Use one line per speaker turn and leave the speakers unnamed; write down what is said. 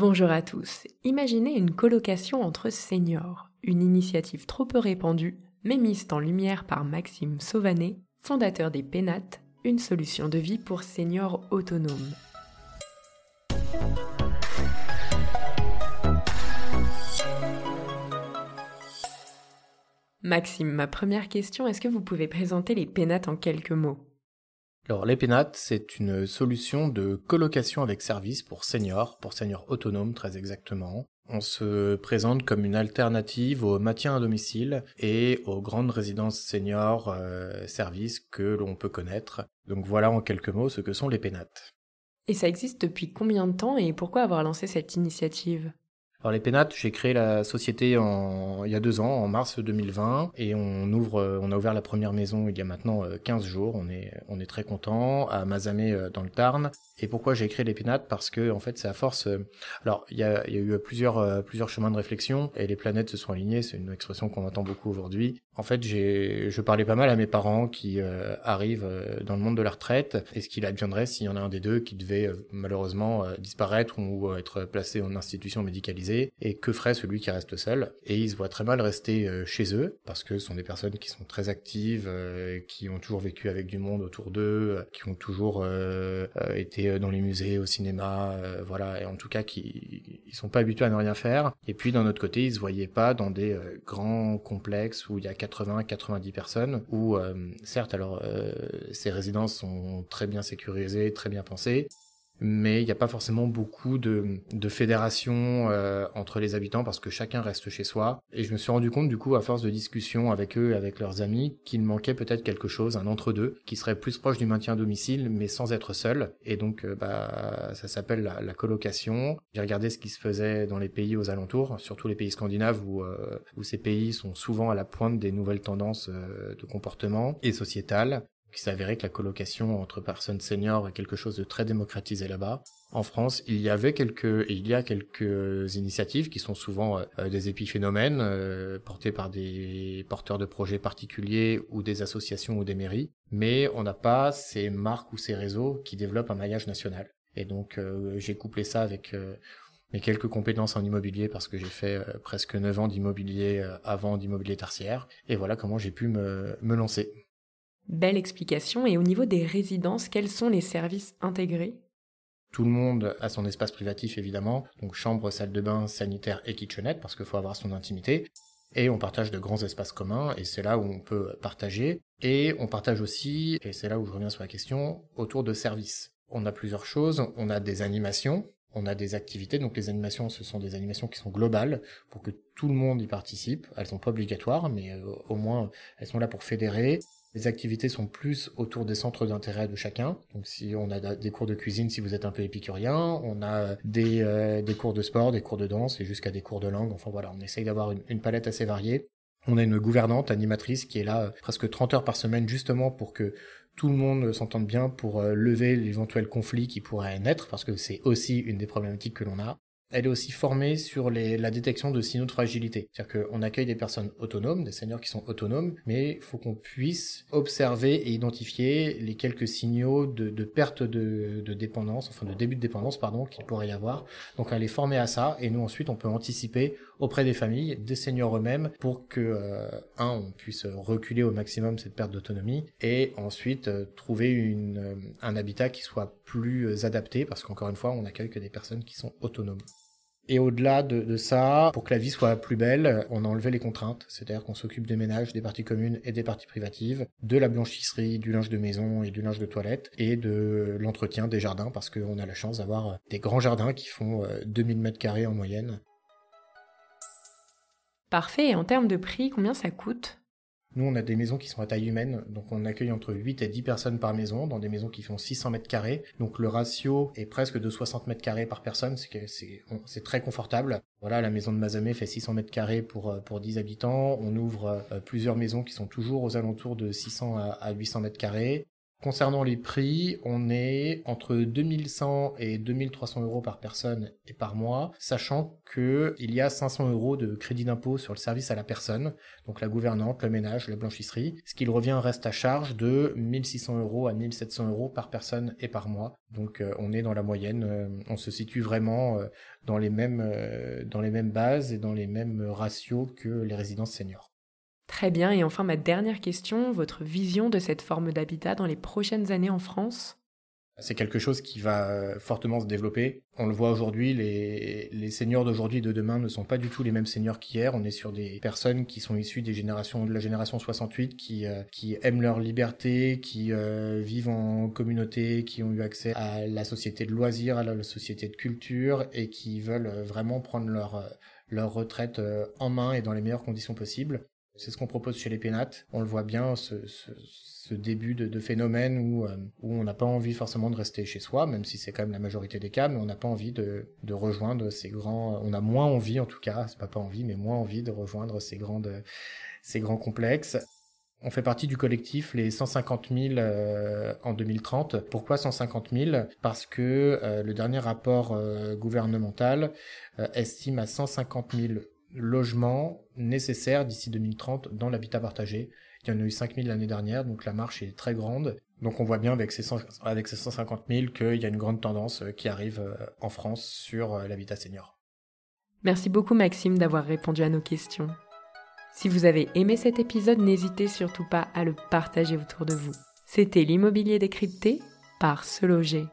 Bonjour à tous. Imaginez une colocation entre seniors, une initiative trop peu répandue, mais mise en lumière par Maxime Sauvanet, fondateur des Pénates, une solution de vie pour seniors autonomes. Maxime, ma première question, est-ce que vous pouvez présenter les Pénates en quelques mots?
Alors, l'Epénat, c'est une solution de colocation avec service pour seniors, pour seniors autonomes très exactement. On se présente comme une alternative au maintien à domicile et aux grandes résidences seniors euh, services que l'on peut connaître. Donc voilà en quelques mots ce que sont les pénates.
Et ça existe depuis combien de temps et pourquoi avoir lancé cette initiative?
Alors les Pénates, j'ai créé la société en, il y a deux ans, en mars 2020, et on ouvre, euh, on a ouvert la première maison il y a maintenant 15 euh, jours. On est, on est très content à Mazamé euh, dans le Tarn. Et pourquoi j'ai créé les Pénates? Parce que en fait, c'est à force. Alors il y a, il y a eu plusieurs, plusieurs chemins de réflexion et les planètes se sont alignées. C'est une expression qu'on entend beaucoup aujourd'hui. En fait, j'ai, je parlais pas mal à mes parents qui arrivent dans le monde de la retraite et ce qu'il adviendrait s'il y en a un des deux qui devait malheureusement disparaître ou être placé en institution médicalisée et que ferait celui qui reste seul et ils se voient très mal rester euh, chez eux parce que ce sont des personnes qui sont très actives, euh, qui ont toujours vécu avec du monde autour d'eux, euh, qui ont toujours été dans les musées, au cinéma, voilà, et en tout cas qui ils sont pas habitués à ne rien faire. Et puis d'un autre côté, ils se voyaient pas dans des grands complexes où il y a 80, 90 personnes, où certes alors ces résidences sont très bien sécurisées, très bien pensées, mais il n'y a pas forcément beaucoup de, de fédération euh, entre les habitants parce que chacun reste chez soi. Et je me suis rendu compte du coup à force de discussion avec eux et avec leurs amis qu'il manquait peut-être quelque chose, un entre-deux, qui serait plus proche du maintien à domicile mais sans être seul. Et donc euh, bah ça s'appelle la, la, colocation. J'ai regardé ce qui se faisait dans les pays aux alentours, surtout les pays scandinaves où, euh, où ces pays sont souvent à la pointe des nouvelles tendances de comportement et sociétales. Il s'avérait que la colocation entre personnes seniors est quelque chose de très démocratisé là-bas. En France, il y avait quelques, il y a quelques initiatives qui sont souvent euh, des épiphénomènes euh, portés par des porteurs de projets particuliers ou des associations ou des mairies, mais on n'a pas ces marques ou ces réseaux qui développent un maillage national. Et donc euh, j'ai couplé ça avec mes quelques compétences en immobilier parce que j'ai fait presque 9 ans d'immobilier avant d'immobilier tertiaire. Et voilà comment j'ai pu me lancer.
Belle explication. Et au niveau des résidences, quels sont les services intégrés?
Tout le monde a son espace privatif évidemment, donc chambre, salle de bain, sanitaire et kitchenette parce qu'il faut avoir son intimité. Et on partage de grands espaces communs et c'est là où on peut partager. Et on partage aussi, et c'est là où je reviens sur la question, autour de services. On a plusieurs choses, on a des animations, on a des activités, donc les animations, ce sont des animations qui sont globales pour que tout le monde y participe. Elles sont pas obligatoires, mais euh, au moins elles sont là pour fédérer. Les activités sont plus autour des centres d'intérêt de chacun. Donc si on a des cours de cuisine si vous êtes un peu épicurien, on a des, euh, des cours de sport, des cours de danse et jusqu'à des cours de langue. Enfin voilà, on essaye d'avoir une, palette assez variée. On a une gouvernante, animatrice qui est là euh, presque 30 heures par semaine justement pour que tout le monde s'entende bien pour euh, lever l'éventuel conflit qui pourrait naître parce que c'est aussi une des problématiques que l'on a elle est aussi formée sur les, la détection de signaux de fragilité. C'est-à-dire qu'on accueille des personnes autonomes, des seniors qui sont autonomes, mais il faut qu'on puisse observer et identifier les quelques signaux de, perte de, dépendance, enfin de début de dépendance, pardon, qu'il pourrait y avoir. Donc elle est formée à ça, et nous ensuite on peut anticiper auprès des familles, des seniors eux-mêmes, pour que, euh, un, on puisse reculer au maximum cette perte d'autonomie, et ensuite euh, trouver euh, un habitat qui soit plus adapté, parce qu'encore une fois, on accueille que des personnes qui sont autonomes. Et au-delà de, ça, pour que la vie soit plus belle, on a enlevé les contraintes, c'est-à-dire qu'on s'occupe des ménages, des parties communes et des parties privatives, de la blanchisserie, du linge de maison et du linge de toilette, et de l'entretien des jardins, parce qu'on a la chance d'avoir des grands jardins qui font 2000 mètres carrés en moyenne.
Parfait, et en termes de prix, combien ça coûte?
Nous, on a des maisons qui sont à taille humaine, donc on accueille entre 8 et 10 personnes par maison, dans des maisons qui font 600 mètres carrés. Donc le ratio est presque de 60 mètres carrés par personne, c'est très confortable. Voilà, la maison de Mazamé fait 600 mètres carrés pour, euh, pour 10 habitants. On ouvre euh, plusieurs maisons qui sont toujours aux alentours de 600 à 800 mètres carrés. Concernant les prix, on est entre 2100 et 2300 euros par personne et par mois, sachant que il y a 500 euros de crédit d'impôt sur le service à la personne, donc la gouvernante, le ménage, la blanchisserie, ce qui revient reste à charge de 1600 euros à 1700 euros par personne et par mois. Donc euh, on est dans la moyenne, euh, on se situe vraiment euh, dans les mêmes dans les mêmes bases et dans les mêmes ratios que les résidences seniors.
Très bien, et enfin ma dernière question, votre vision de cette forme d'habitat dans les prochaines années en France?
C'est quelque chose qui va fortement se développer. On le voit aujourd'hui, les, les seniors d'aujourd'hui et de demain ne sont pas du tout les mêmes seniors qu'hier. On est sur des personnes qui sont issues des générations de la génération 68, qui, euh, qui aiment leur liberté, qui euh, vivent en communauté, qui ont eu accès à la société de loisirs, à la société de culture et qui veulent vraiment prendre leur, leur retraite en main et dans les meilleures conditions possibles. C'est ce qu'on propose chez les pénates. On le voit bien, ce, début de, phénomène où, euh, où on n'a pas envie forcément de rester chez soi, même si c'est quand même la majorité des cas, mais on n'a pas envie de, rejoindre ces grands... On a moins envie, en tout cas, c'est pas pas envie, mais moins envie de rejoindre ces, grands complexes. On fait partie du collectif les 150 000 euh, en 2030. Pourquoi 150 000 Parce que euh, le dernier rapport gouvernemental estime à 150 000 logements nécessaires d'ici 2030 dans l'habitat partagé. Il y en a eu 5000 l'année dernière, donc la marche est très grande. Donc on voit bien avec ces, avec ces 150 000 qu'il y a une grande tendance euh, qui arrive euh, en France sur euh, l'habitat senior.
Merci beaucoup Maxime d'avoir répondu à nos questions. Si vous avez aimé cet épisode, n'hésitez surtout pas à le partager autour de vous. C'était l'immobilier décrypté par Se Loger.